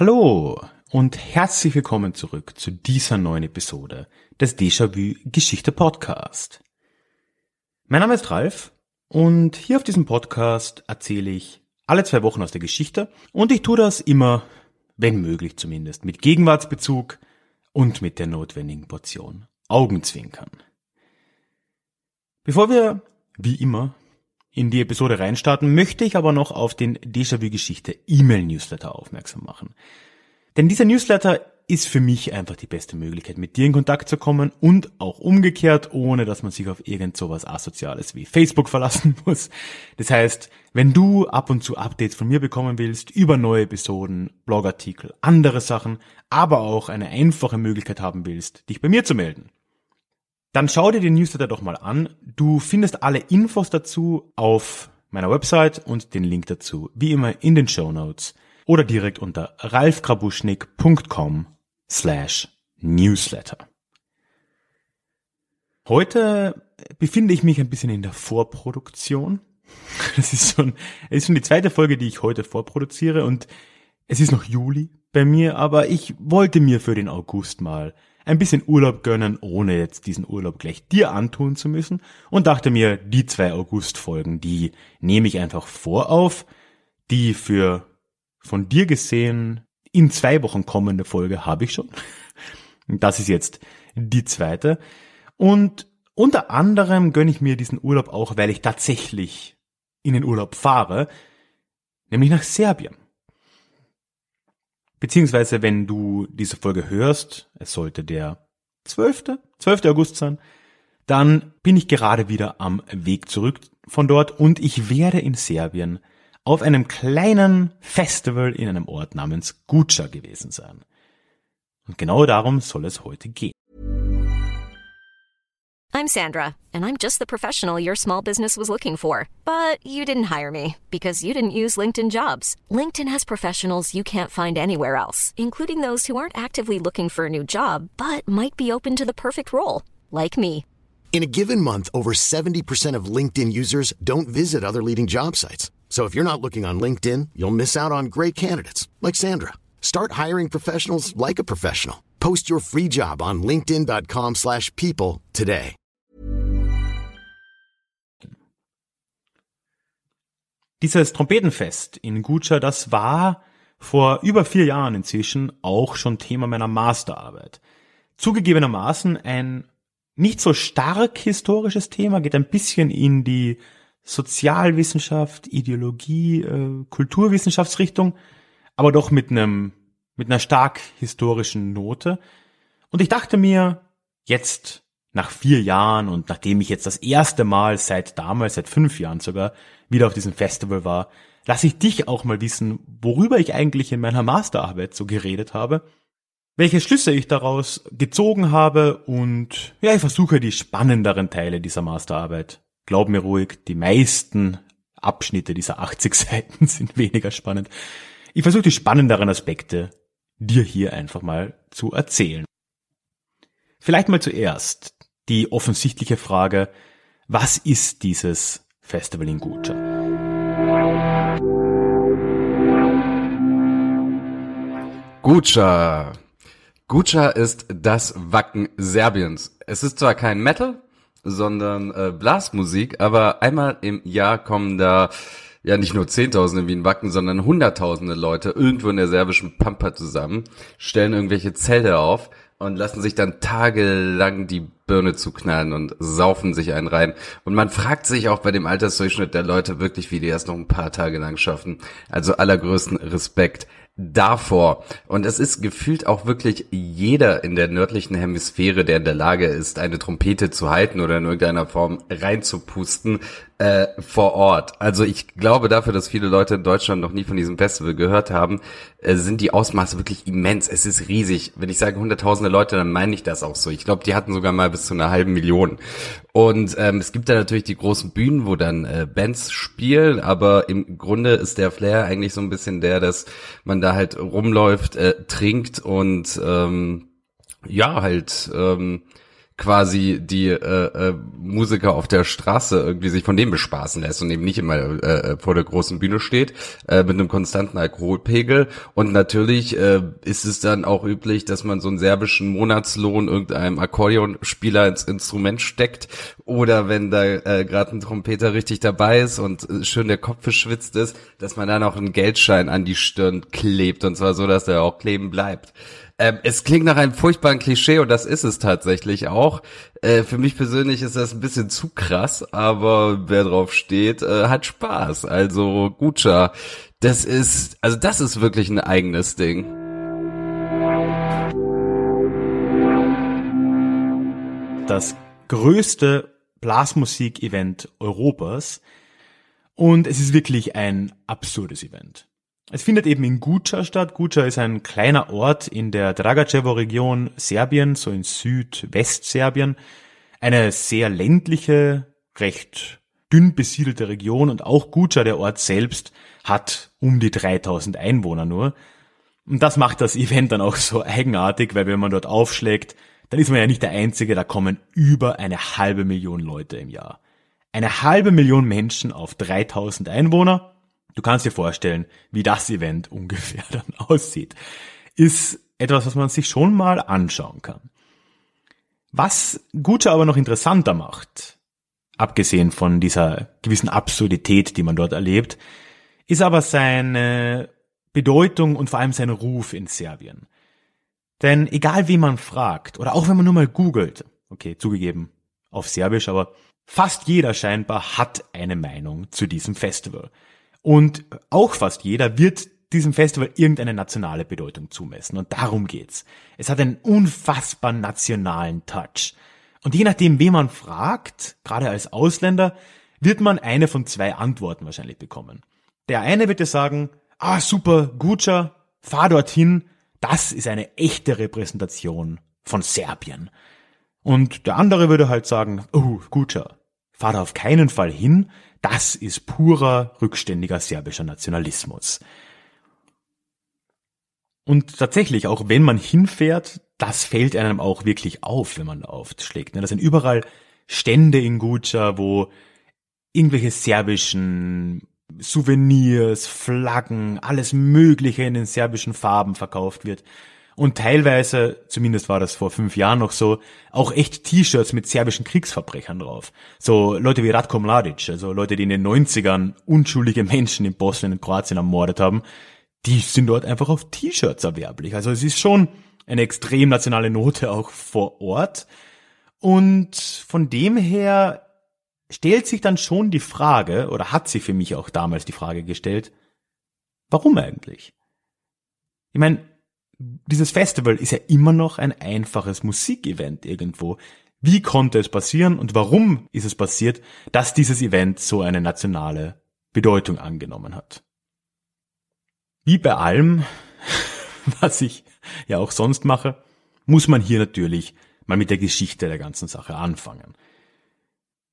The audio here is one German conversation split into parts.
Hallo und herzlich willkommen zurück zu dieser neuen Episode des Déjà-vu Geschichte Podcast. Mein Name ist Ralf und hier auf diesem Podcast erzähle ich alle zwei Wochen aus der Geschichte und ich tue das immer, wenn möglich zumindest, mit Gegenwartsbezug und mit der notwendigen Portion Augenzwinkern. Bevor wir, wie immer, in die Episode reinstarten, möchte ich aber noch auf den Déjà-vu Geschichte E-Mail-Newsletter aufmerksam machen. Denn dieser Newsletter ist für mich einfach die beste Möglichkeit, mit dir in Kontakt zu kommen und auch umgekehrt, ohne dass man sich auf irgend sowas Asoziales wie Facebook verlassen muss. Das heißt, wenn du ab und zu Updates von mir bekommen willst über neue Episoden, Blogartikel, andere Sachen, aber auch eine einfache Möglichkeit haben willst, dich bei mir zu melden, dann schau dir den Newsletter doch mal an. Du findest alle Infos dazu auf meiner Website und den Link dazu, wie immer, in den Show Notes oder direkt unter ralfgrabuschnick.com slash newsletter. Heute befinde ich mich ein bisschen in der Vorproduktion. Das ist schon, es ist schon die zweite Folge, die ich heute vorproduziere und es ist noch Juli bei mir, aber ich wollte mir für den August mal ein bisschen Urlaub gönnen, ohne jetzt diesen Urlaub gleich dir antun zu müssen und dachte mir, die zwei August-Folgen, die nehme ich einfach vorauf, die für von dir gesehen in zwei Wochen kommende Folge habe ich schon. Das ist jetzt die zweite. Und unter anderem gönne ich mir diesen Urlaub auch, weil ich tatsächlich in den Urlaub fahre, nämlich nach Serbien. Beziehungsweise, wenn du diese Folge hörst, es sollte der 12. 12. August sein, dann bin ich gerade wieder am Weg zurück von dort und ich werde in Serbien auf einem kleinen Festival in einem Ort namens Guča gewesen sein. Und genau darum soll es heute gehen. I'm Sandra, and I'm just the professional your small business was looking for. But you didn't hire me because you didn't use LinkedIn jobs. LinkedIn has professionals you can't find anywhere else, including those who aren't actively looking for a new job, but might be open to the perfect role, like me. In a given month, over 70% of LinkedIn users don't visit other leading job sites. So if you're not looking on LinkedIn, you'll miss out on great candidates like Sandra. Start hiring professionals like a professional. Post your free job on linkedin.com/people today. Dieses Trompetenfest in Guča, das war vor über vier Jahren inzwischen auch schon Thema meiner Masterarbeit. Zugegebenermaßen ein nicht so stark historisches Thema, geht ein bisschen in die Sozialwissenschaft, Ideologie, äh, Kulturwissenschaftsrichtung, aber doch mit einem mit einer stark historischen Note. Und ich dachte mir, jetzt nach vier Jahren und nachdem ich jetzt das erste Mal seit damals, seit fünf Jahren sogar, wieder auf diesem Festival war, lasse ich dich auch mal wissen, worüber ich eigentlich in meiner Masterarbeit so geredet habe, welche Schlüsse ich daraus gezogen habe und ja, ich versuche die spannenderen Teile dieser Masterarbeit glaub mir ruhig, die meisten Abschnitte dieser 80 Seiten sind weniger spannend. Ich versuche die spannenderen Aspekte dir hier einfach mal zu erzählen. Vielleicht mal zuerst die offensichtliche Frage, was ist dieses Festival in Guča? Guča. Guča ist das Wacken Serbiens. Es ist zwar kein Metal, sondern äh, Blasmusik, aber einmal im Jahr kommen da ja nicht nur Zehntausende wie in Wacken, sondern Hunderttausende Leute irgendwo in der serbischen Pampa zusammen, stellen irgendwelche Zelte auf und lassen sich dann tagelang die Birne zuknallen und saufen sich einen rein. Und man fragt sich auch bei dem Altersdurchschnitt der Leute wirklich, wie die das noch ein paar Tage lang schaffen. Also allergrößten Respekt davor. Und es ist gefühlt auch wirklich jeder in der nördlichen Hemisphäre, der in der Lage ist, eine Trompete zu halten oder in irgendeiner Form reinzupusten, äh, vor Ort. Also ich glaube dafür, dass viele Leute in Deutschland noch nie von diesem Festival gehört haben, äh, sind die Ausmaße wirklich immens. Es ist riesig. Wenn ich sage hunderttausende Leute, dann meine ich das auch so. Ich glaube, die hatten sogar mal bis zu einer halben Million. Und ähm, es gibt da natürlich die großen Bühnen, wo dann äh, Bands spielen, aber im Grunde ist der Flair eigentlich so ein bisschen der, dass man da halt rumläuft, äh, trinkt und ähm, ja, halt ähm, quasi die äh, äh, Musiker auf der Straße irgendwie sich von dem bespaßen lässt und eben nicht immer äh, vor der großen Bühne steht äh, mit einem konstanten Alkoholpegel. Und natürlich äh, ist es dann auch üblich, dass man so einen serbischen Monatslohn irgendeinem Akkordeonspieler ins Instrument steckt. Oder wenn da äh, gerade ein Trompeter richtig dabei ist und äh, schön der Kopf verschwitzt ist, dass man dann auch einen Geldschein an die Stirn klebt. Und zwar so, dass er auch kleben bleibt. Ähm, es klingt nach einem furchtbaren Klischee und das ist es tatsächlich auch. Äh, für mich persönlich ist das ein bisschen zu krass, aber wer drauf steht, äh, hat Spaß. Also Gucci, das ist, also das ist wirklich ein eigenes Ding. Das größte Blasmusik-Event Europas und es ist wirklich ein absurdes Event. Es findet eben in Guča statt. Guča ist ein kleiner Ort in der Dragačevo-Region Serbien, so in Südwestserbien. Eine sehr ländliche, recht dünn besiedelte Region und auch Guča, der Ort selbst, hat um die 3000 Einwohner nur. Und das macht das Event dann auch so eigenartig, weil wenn man dort aufschlägt, dann ist man ja nicht der Einzige, da kommen über eine halbe Million Leute im Jahr. Eine halbe Million Menschen auf 3000 Einwohner Du kannst dir vorstellen, wie das Event ungefähr dann aussieht. Ist etwas, was man sich schon mal anschauen kann. Was Gucci aber noch interessanter macht, abgesehen von dieser gewissen Absurdität, die man dort erlebt, ist aber seine Bedeutung und vor allem sein Ruf in Serbien. Denn egal wie man fragt, oder auch wenn man nur mal googelt, okay, zugegeben, auf Serbisch, aber fast jeder scheinbar hat eine Meinung zu diesem Festival. Und auch fast jeder wird diesem Festival irgendeine nationale Bedeutung zumessen. Und darum geht's. Es hat einen unfassbar nationalen Touch. Und je nachdem, wen man fragt, gerade als Ausländer, wird man eine von zwei Antworten wahrscheinlich bekommen. Der eine wird dir sagen, ah super, Guccia, fahr dorthin, das ist eine echte Repräsentation von Serbien. Und der andere würde halt sagen, oh, Guccia, fahr da auf keinen Fall hin, das ist purer, rückständiger serbischer Nationalismus. Und tatsächlich, auch wenn man hinfährt, das fällt einem auch wirklich auf, wenn man da aufschlägt. Ne? Das sind überall Stände in Guca, wo irgendwelche serbischen Souvenirs, Flaggen, alles Mögliche in den serbischen Farben verkauft wird und teilweise, zumindest war das vor fünf Jahren noch so, auch echt T-Shirts mit serbischen Kriegsverbrechern drauf. So Leute wie Ratko Mladic, also Leute, die in den 90ern unschuldige Menschen in Bosnien und Kroatien ermordet haben, die sind dort einfach auf T-Shirts erwerblich. Also es ist schon eine extrem nationale Note auch vor Ort. Und von dem her stellt sich dann schon die Frage, oder hat sich für mich auch damals die Frage gestellt, warum eigentlich? Ich meine, dieses Festival ist ja immer noch ein einfaches Musikevent irgendwo. Wie konnte es passieren und warum ist es passiert, dass dieses Event so eine nationale Bedeutung angenommen hat? Wie bei allem, was ich ja auch sonst mache, muss man hier natürlich mal mit der Geschichte der ganzen Sache anfangen.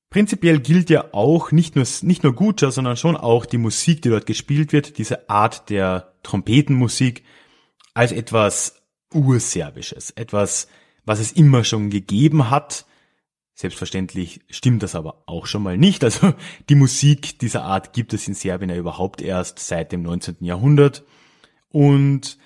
Prinzipiell gilt ja auch nicht nur, nicht nur Guccia, sondern schon auch die Musik, die dort gespielt wird, diese Art der Trompetenmusik, als etwas Urserbisches, etwas, was es immer schon gegeben hat. Selbstverständlich stimmt das aber auch schon mal nicht. Also die Musik dieser Art gibt es in Serbien ja überhaupt erst seit dem 19. Jahrhundert. Und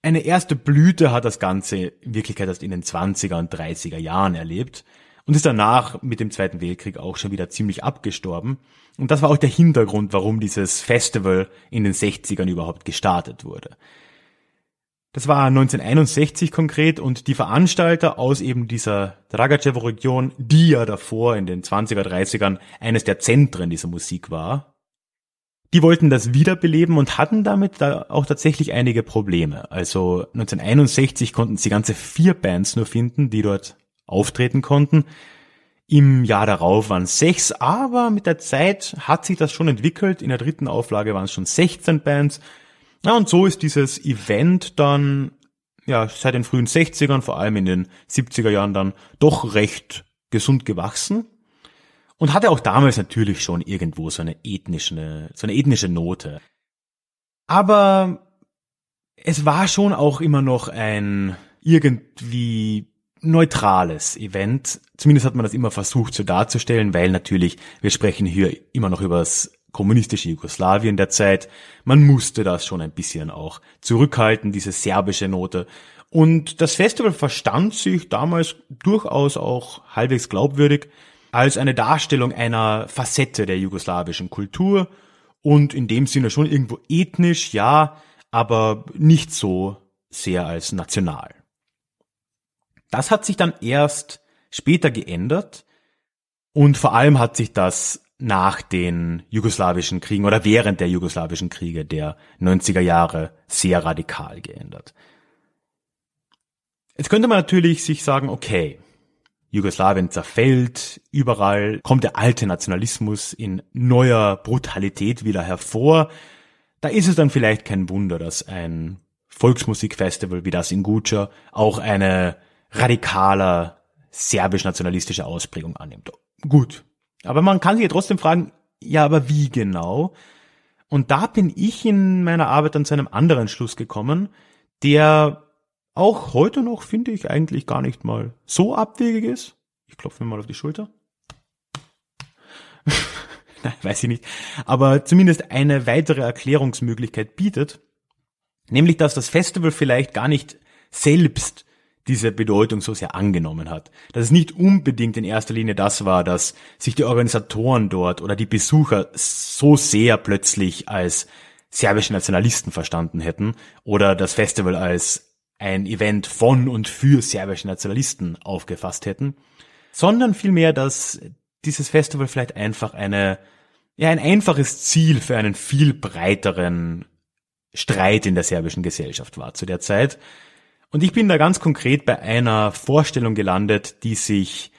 eine erste Blüte hat das Ganze in Wirklichkeit erst in den 20er und 30er Jahren erlebt und ist danach mit dem Zweiten Weltkrieg auch schon wieder ziemlich abgestorben. Und das war auch der Hintergrund, warum dieses Festival in den 60ern überhaupt gestartet wurde. Das war 1961 konkret und die Veranstalter aus eben dieser Dragacevo-Region, die ja davor in den 20er, 30ern eines der Zentren dieser Musik war, die wollten das wiederbeleben und hatten damit da auch tatsächlich einige Probleme. Also 1961 konnten sie ganze vier Bands nur finden, die dort auftreten konnten. Im Jahr darauf waren sechs, aber mit der Zeit hat sich das schon entwickelt. In der dritten Auflage waren es schon 16 Bands. Ja, und so ist dieses Event dann ja seit den frühen 60ern, vor allem in den 70er Jahren dann doch recht gesund gewachsen und hatte auch damals natürlich schon irgendwo so eine ethnische, so eine ethnische Note. Aber es war schon auch immer noch ein irgendwie neutrales Event. Zumindest hat man das immer versucht so darzustellen, weil natürlich, wir sprechen hier immer noch über das kommunistische Jugoslawien der Zeit. Man musste das schon ein bisschen auch zurückhalten, diese serbische Note. Und das Festival verstand sich damals durchaus auch halbwegs glaubwürdig als eine Darstellung einer Facette der jugoslawischen Kultur und in dem Sinne schon irgendwo ethnisch, ja, aber nicht so sehr als national. Das hat sich dann erst später geändert und vor allem hat sich das nach den jugoslawischen Kriegen oder während der jugoslawischen Kriege der 90er Jahre sehr radikal geändert. Jetzt könnte man natürlich sich sagen, okay, Jugoslawien zerfällt, überall kommt der alte Nationalismus in neuer Brutalität wieder hervor. Da ist es dann vielleicht kein Wunder, dass ein Volksmusikfestival wie das in Guča auch eine radikaler serbisch-nationalistische Ausprägung annimmt. Gut. Aber man kann sich ja trotzdem fragen, ja, aber wie genau? Und da bin ich in meiner Arbeit dann zu einem anderen Schluss gekommen, der auch heute noch, finde ich, eigentlich gar nicht mal so abwegig ist. Ich klopfe mir mal auf die Schulter. Nein, weiß ich nicht. Aber zumindest eine weitere Erklärungsmöglichkeit bietet, nämlich dass das Festival vielleicht gar nicht selbst diese Bedeutung so sehr angenommen hat. Dass es nicht unbedingt in erster Linie das war, dass sich die Organisatoren dort oder die Besucher so sehr plötzlich als serbische Nationalisten verstanden hätten oder das Festival als ein Event von und für serbische Nationalisten aufgefasst hätten, sondern vielmehr, dass dieses Festival vielleicht einfach eine, ja, ein einfaches Ziel für einen viel breiteren Streit in der serbischen Gesellschaft war zu der Zeit. Und ich bin da ganz konkret bei einer Vorstellung gelandet, die sich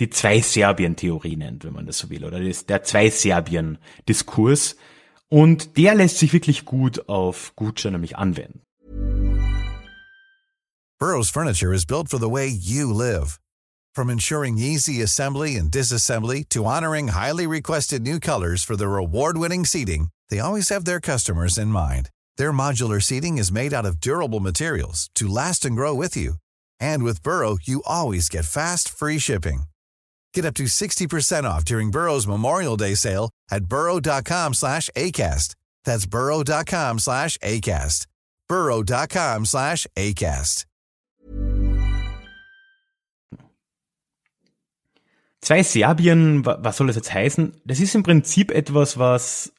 die Zwei-Serbien-Theorie nennt, wenn man das so will, oder der Zwei-Serbien-Diskurs. Und der lässt sich wirklich gut auf Gucci nämlich anwenden. Burroughs Furniture is built for the way you live. From ensuring easy assembly and disassembly to honoring highly requested new colors for their award-winning seating, they always have their customers in mind. Their modular seating is made out of durable materials to last and grow with you. And with Burrow, you always get fast, free shipping. Get up to 60% off during Burrow's Memorial Day sale at burrow.com slash ACAST. That's burrow.com slash ACAST. burrow.com slash ACAST. Zwei Serbien, was soll das jetzt heißen? Das ist im Prinzip etwas, was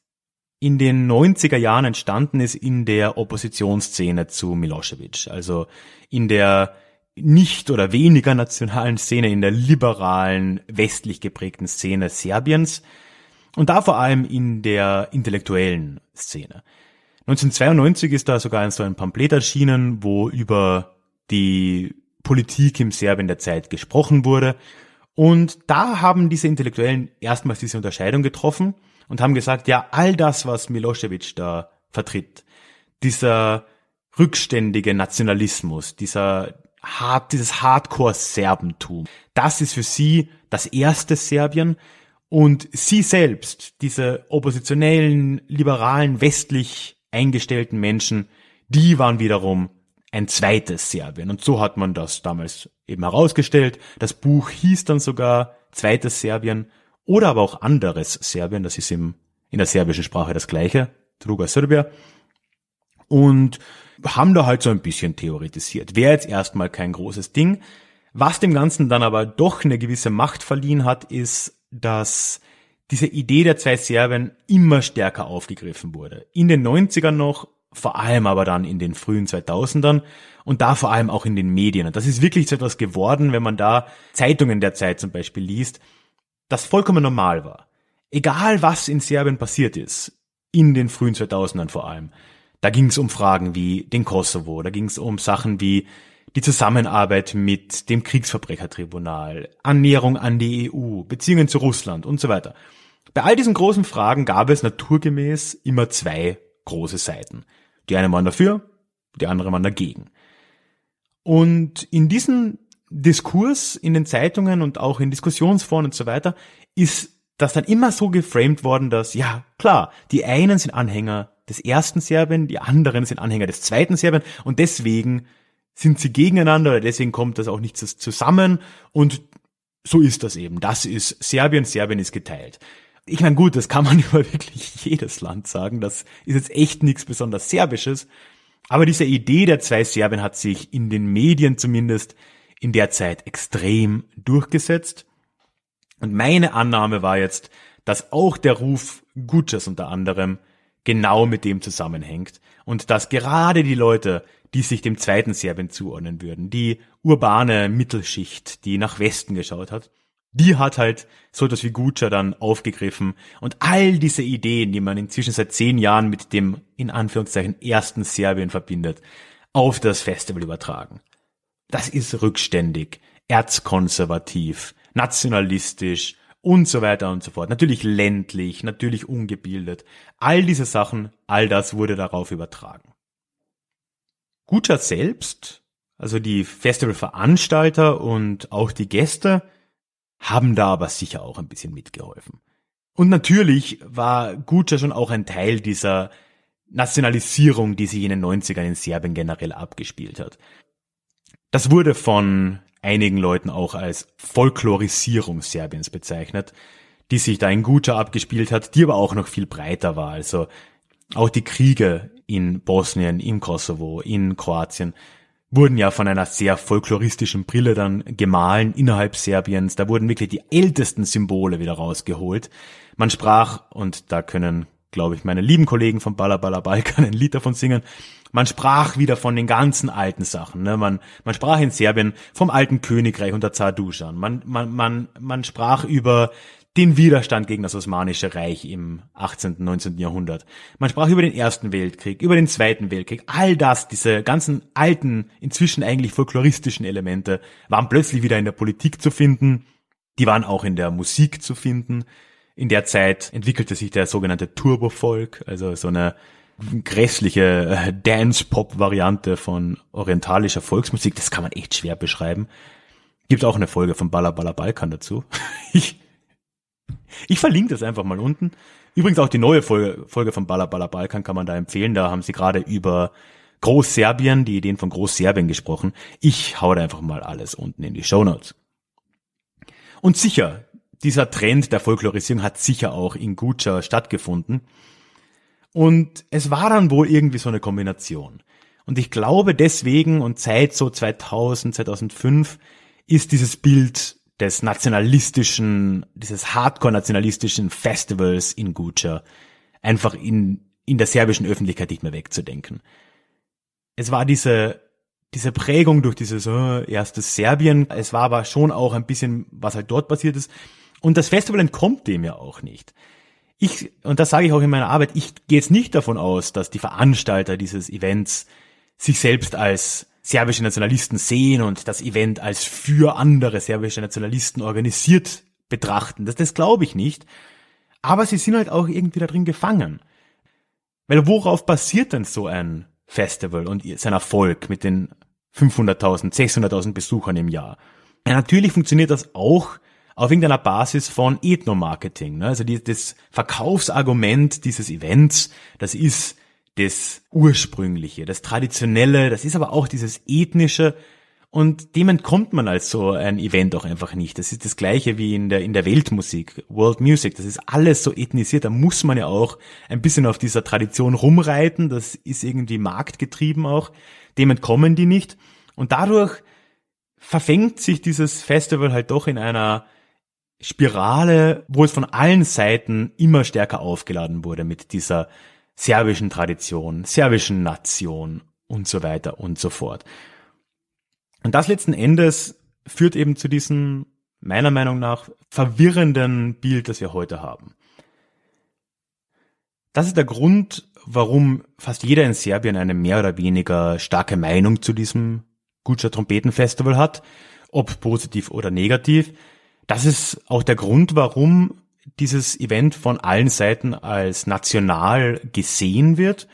in den 90er Jahren entstanden ist in der Oppositionsszene zu Milosevic. Also in der nicht oder weniger nationalen Szene, in der liberalen, westlich geprägten Szene Serbiens und da vor allem in der intellektuellen Szene. 1992 ist da sogar so ein Pamphlet erschienen, wo über die Politik im Serbien der Zeit gesprochen wurde. Und da haben diese Intellektuellen erstmals diese Unterscheidung getroffen und haben gesagt, ja, all das, was Milosevic da vertritt, dieser rückständige Nationalismus, dieser hart, dieses Hardcore-Serbentum, das ist für sie das erste Serbien und sie selbst, diese oppositionellen, liberalen, westlich eingestellten Menschen, die waren wiederum ein zweites Serbien. Und so hat man das damals eben herausgestellt. Das Buch hieß dann sogar Zweites Serbien oder aber auch anderes Serbien, das ist im, in der serbischen Sprache das gleiche, Druga Serbia. Und haben da halt so ein bisschen theoretisiert. Wäre jetzt erstmal kein großes Ding. Was dem Ganzen dann aber doch eine gewisse Macht verliehen hat, ist, dass diese Idee der zwei Serbien immer stärker aufgegriffen wurde. In den 90ern noch, vor allem aber dann in den frühen 2000ern und da vor allem auch in den Medien. Und das ist wirklich so etwas geworden, wenn man da Zeitungen der Zeit zum Beispiel liest, das vollkommen normal war. Egal was in Serbien passiert ist, in den frühen 2000ern vor allem, da ging es um Fragen wie den Kosovo, da ging es um Sachen wie die Zusammenarbeit mit dem Kriegsverbrechertribunal, Annäherung an die EU, Beziehungen zu Russland und so weiter. Bei all diesen großen Fragen gab es naturgemäß immer zwei große Seiten. Die eine waren dafür, die andere waren dagegen. Und in diesem Diskurs in den Zeitungen und auch in Diskussionsforen und so weiter ist das dann immer so geframed worden, dass, ja, klar, die einen sind Anhänger des ersten Serbien, die anderen sind Anhänger des zweiten Serbien und deswegen sind sie gegeneinander oder deswegen kommt das auch nicht zusammen und so ist das eben. Das ist Serbien, Serbien ist geteilt. Ich meine, gut, das kann man über wirklich jedes Land sagen. Das ist jetzt echt nichts besonders Serbisches. Aber diese Idee der zwei Serbien hat sich in den Medien zumindest in der Zeit extrem durchgesetzt. Und meine Annahme war jetzt, dass auch der Ruf Gutschers unter anderem genau mit dem zusammenhängt und dass gerade die Leute, die sich dem zweiten Serbien zuordnen würden, die urbane Mittelschicht, die nach Westen geschaut hat, die hat halt so etwas wie Gutscher dann aufgegriffen und all diese Ideen, die man inzwischen seit zehn Jahren mit dem in Anführungszeichen ersten Serbien verbindet, auf das Festival übertragen. Das ist rückständig, erzkonservativ, nationalistisch und so weiter und so fort. Natürlich ländlich, natürlich ungebildet. All diese Sachen, all das wurde darauf übertragen. Gutscher selbst, also die Festivalveranstalter und auch die Gäste, haben da aber sicher auch ein bisschen mitgeholfen. Und natürlich war Gutscher schon auch ein Teil dieser Nationalisierung, die sich in den 90ern in Serbien generell abgespielt hat. Das wurde von einigen Leuten auch als Folklorisierung Serbiens bezeichnet, die sich da in Gutscher abgespielt hat, die aber auch noch viel breiter war. Also auch die Kriege in Bosnien, im Kosovo, in Kroatien wurden ja von einer sehr folkloristischen Brille dann gemahlen innerhalb Serbiens. Da wurden wirklich die ältesten Symbole wieder rausgeholt. Man sprach, und da können, glaube ich, meine lieben Kollegen vom Balla Balla Balkan ein Lied davon singen, man sprach wieder von den ganzen alten Sachen. Ne? Man, man sprach in Serbien vom alten Königreich unter Zar Dusan. Man, man, man, man sprach über den Widerstand gegen das Osmanische Reich im 18., 19. Jahrhundert. Man sprach über den Ersten Weltkrieg, über den Zweiten Weltkrieg. All das, diese ganzen alten, inzwischen eigentlich folkloristischen Elemente, waren plötzlich wieder in der Politik zu finden. Die waren auch in der Musik zu finden. In der Zeit entwickelte sich der sogenannte Turbo-Folk, also so eine grässliche äh, Dance-Pop-Variante von orientalischer Volksmusik. Das kann man echt schwer beschreiben. Gibt auch eine Folge von Balla Balla Balkan dazu. Ich ich verlinke das einfach mal unten. Übrigens auch die neue Folge, Folge von Balla Balla Balkan kann man da empfehlen. Da haben sie gerade über Großserbien, die Ideen von Großserbien gesprochen. Ich hau da einfach mal alles unten in die Show Notes. Und sicher, dieser Trend der Folklorisierung hat sicher auch in Guccia stattgefunden. Und es war dann wohl irgendwie so eine Kombination. Und ich glaube deswegen und seit so 2000, 2005 ist dieses Bild des nationalistischen, dieses hardcore-nationalistischen Festivals in Guča einfach in, in der serbischen Öffentlichkeit nicht mehr wegzudenken. Es war diese, diese Prägung durch dieses äh, erstes Serbien, es war aber schon auch ein bisschen, was halt dort passiert ist. Und das Festival entkommt dem ja auch nicht. Ich, und das sage ich auch in meiner Arbeit, ich gehe jetzt nicht davon aus, dass die Veranstalter dieses Events sich selbst als serbische Nationalisten sehen und das Event als für andere serbische Nationalisten organisiert betrachten. Das, das glaube ich nicht. Aber sie sind halt auch irgendwie da drin gefangen. Weil worauf basiert denn so ein Festival und sein Erfolg mit den 500.000, 600.000 Besuchern im Jahr? Ja, natürlich funktioniert das auch auf irgendeiner Basis von Ethnomarketing. Ne? Also die, das Verkaufsargument dieses Events, das ist das Ursprüngliche, das Traditionelle, das ist aber auch dieses Ethnische und dem entkommt man als so ein Event auch einfach nicht. Das ist das gleiche wie in der, in der Weltmusik, World Music, das ist alles so ethnisiert, da muss man ja auch ein bisschen auf dieser Tradition rumreiten, das ist irgendwie marktgetrieben auch, dem entkommen die nicht und dadurch verfängt sich dieses Festival halt doch in einer Spirale, wo es von allen Seiten immer stärker aufgeladen wurde mit dieser serbischen Tradition, serbischen Nation und so weiter und so fort. Und das letzten Endes führt eben zu diesem, meiner Meinung nach, verwirrenden Bild, das wir heute haben. Das ist der Grund, warum fast jeder in Serbien eine mehr oder weniger starke Meinung zu diesem Gutscher Trompetenfestival hat, ob positiv oder negativ. Das ist auch der Grund, warum dieses Event von allen Seiten als national gesehen wird.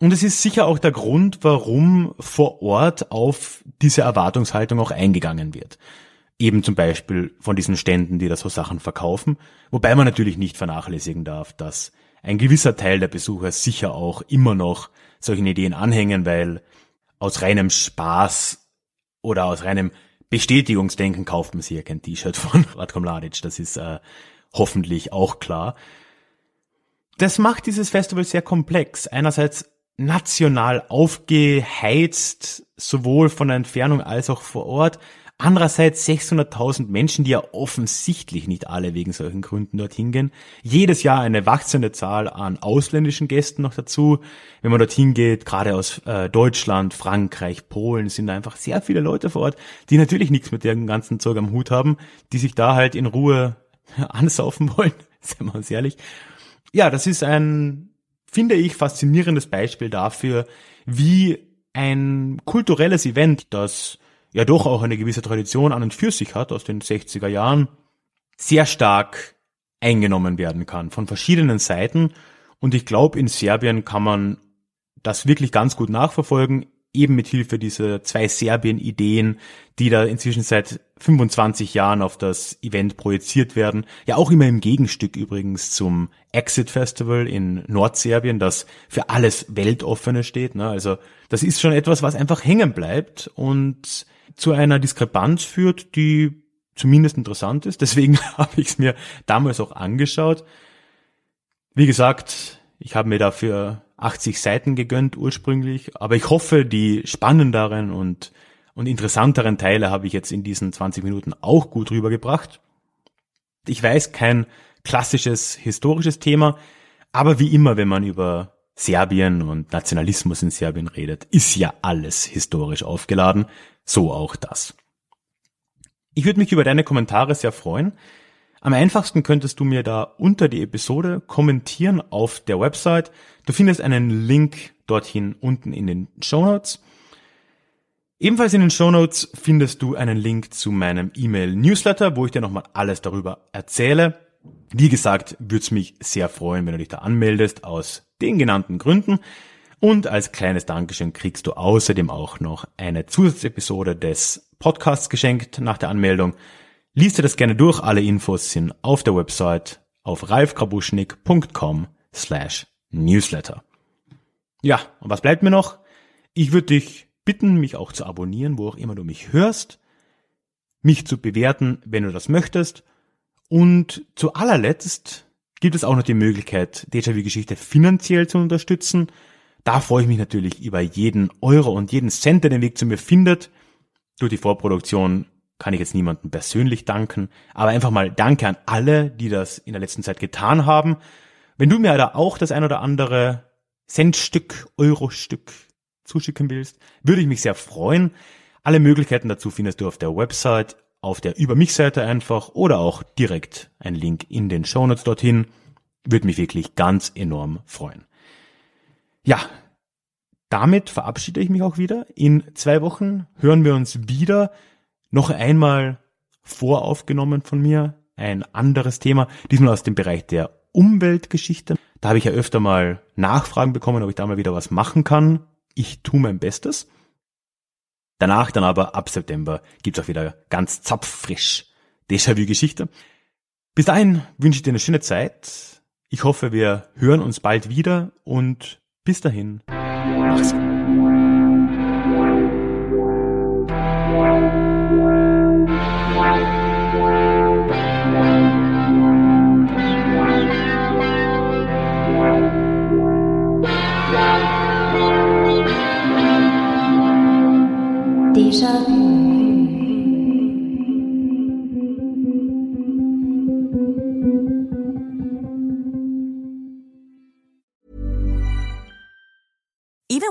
Und es ist sicher auch der Grund, warum vor Ort auf diese Erwartungshaltung auch eingegangen wird. Eben zum Beispiel von diesen Ständen, die da so Sachen verkaufen. Wobei man natürlich nicht vernachlässigen darf, dass ein gewisser Teil der Besucher sicher auch immer noch solchen Ideen anhängen, weil aus reinem Spaß oder aus reinem Bestätigungsdenken kauft man sich ja kein T-Shirt von Ratko Mladic. Das ist äh, hoffentlich auch klar. Das macht dieses Festival sehr komplex. Einerseits national aufgeheizt, sowohl von der Entfernung als auch vor Ort. Andererseits 600.000 Menschen, die ja offensichtlich nicht alle wegen solchen Gründen dorthin gehen. Jedes Jahr eine wachsende Zahl an ausländischen Gästen noch dazu. Wenn man dorthin geht, gerade aus äh, Deutschland, Frankreich, Polen, sind einfach sehr viele Leute vor Ort, die natürlich nichts mit dem ganzen Zeug am Hut haben, die sich da halt in Ruhe ansaufen wollen, seien wir uns ehrlich. Ja, das ist ein, finde ich, faszinierendes Beispiel dafür, wie ein kulturelles Event, das ja doch auch eine gewisse Tradition an und für sich hat aus den 60er Jahren, sehr stark eingenommen werden kann von verschiedenen Seiten. Und ich glaube, in Serbien kann man das wirklich ganz gut nachverfolgen, eben mit Hilfe dieser zwei Serbien-Ideen, die da inzwischen seit 25 Jahren auf das Event projiziert werden. Ja, auch immer im Gegenstück übrigens zum Exit Festival in Nordserbien, das für alles Weltoffene steht. Ne? Also das ist schon etwas, was einfach hängen bleibt und zu einer Diskrepanz führt, die zumindest interessant ist. Deswegen habe ich es mir damals auch angeschaut. Wie gesagt, ich habe mir dafür 80 Seiten gegönnt ursprünglich, aber ich hoffe, die spannenderen und, und interessanteren Teile habe ich jetzt in diesen 20 Minuten auch gut rübergebracht. Ich weiß, kein klassisches historisches Thema, aber wie immer, wenn man über Serbien und Nationalismus in Serbien redet, ist ja alles historisch aufgeladen. So auch das. Ich würde mich über deine Kommentare sehr freuen. Am einfachsten könntest du mir da unter die Episode kommentieren auf der Website. Du findest einen Link dorthin unten in den Show Notes. Ebenfalls in den Show Notes findest du einen Link zu meinem E-Mail-Newsletter, wo ich dir nochmal alles darüber erzähle. Wie gesagt, würde es mich sehr freuen, wenn du dich da anmeldest, aus den genannten Gründen. Und als kleines Dankeschön kriegst du außerdem auch noch eine Zusatzepisode des Podcasts geschenkt nach der Anmeldung. Lies dir das gerne durch. Alle Infos sind auf der Website auf ralfkrabuschnik.com slash newsletter. Ja, und was bleibt mir noch? Ich würde dich bitten, mich auch zu abonnieren, wo auch immer du mich hörst, mich zu bewerten, wenn du das möchtest. Und zu allerletzt gibt es auch noch die Möglichkeit, Déjà-vu-Geschichte finanziell zu unterstützen. Da freue ich mich natürlich über jeden Euro und jeden Cent, der den Weg zu mir findet. Durch die Vorproduktion kann ich jetzt niemandem persönlich danken, aber einfach mal Danke an alle, die das in der letzten Zeit getan haben. Wenn du mir da auch das ein oder andere Centstück, Eurostück zuschicken willst, würde ich mich sehr freuen. Alle Möglichkeiten dazu findest du auf der Website, auf der Über mich Seite einfach oder auch direkt ein Link in den Shownotes dorthin. Würde mich wirklich ganz enorm freuen. Ja, damit verabschiede ich mich auch wieder. In zwei Wochen hören wir uns wieder. Noch einmal voraufgenommen von mir. Ein anderes Thema. Diesmal aus dem Bereich der Umweltgeschichte. Da habe ich ja öfter mal Nachfragen bekommen, ob ich da mal wieder was machen kann. Ich tue mein Bestes. Danach dann aber ab September gibt's auch wieder ganz zapffrisch Déjà-vu-Geschichte. Bis dahin wünsche ich dir eine schöne Zeit. Ich hoffe, wir hören uns bald wieder und bis dahin, mach's gut. Vu.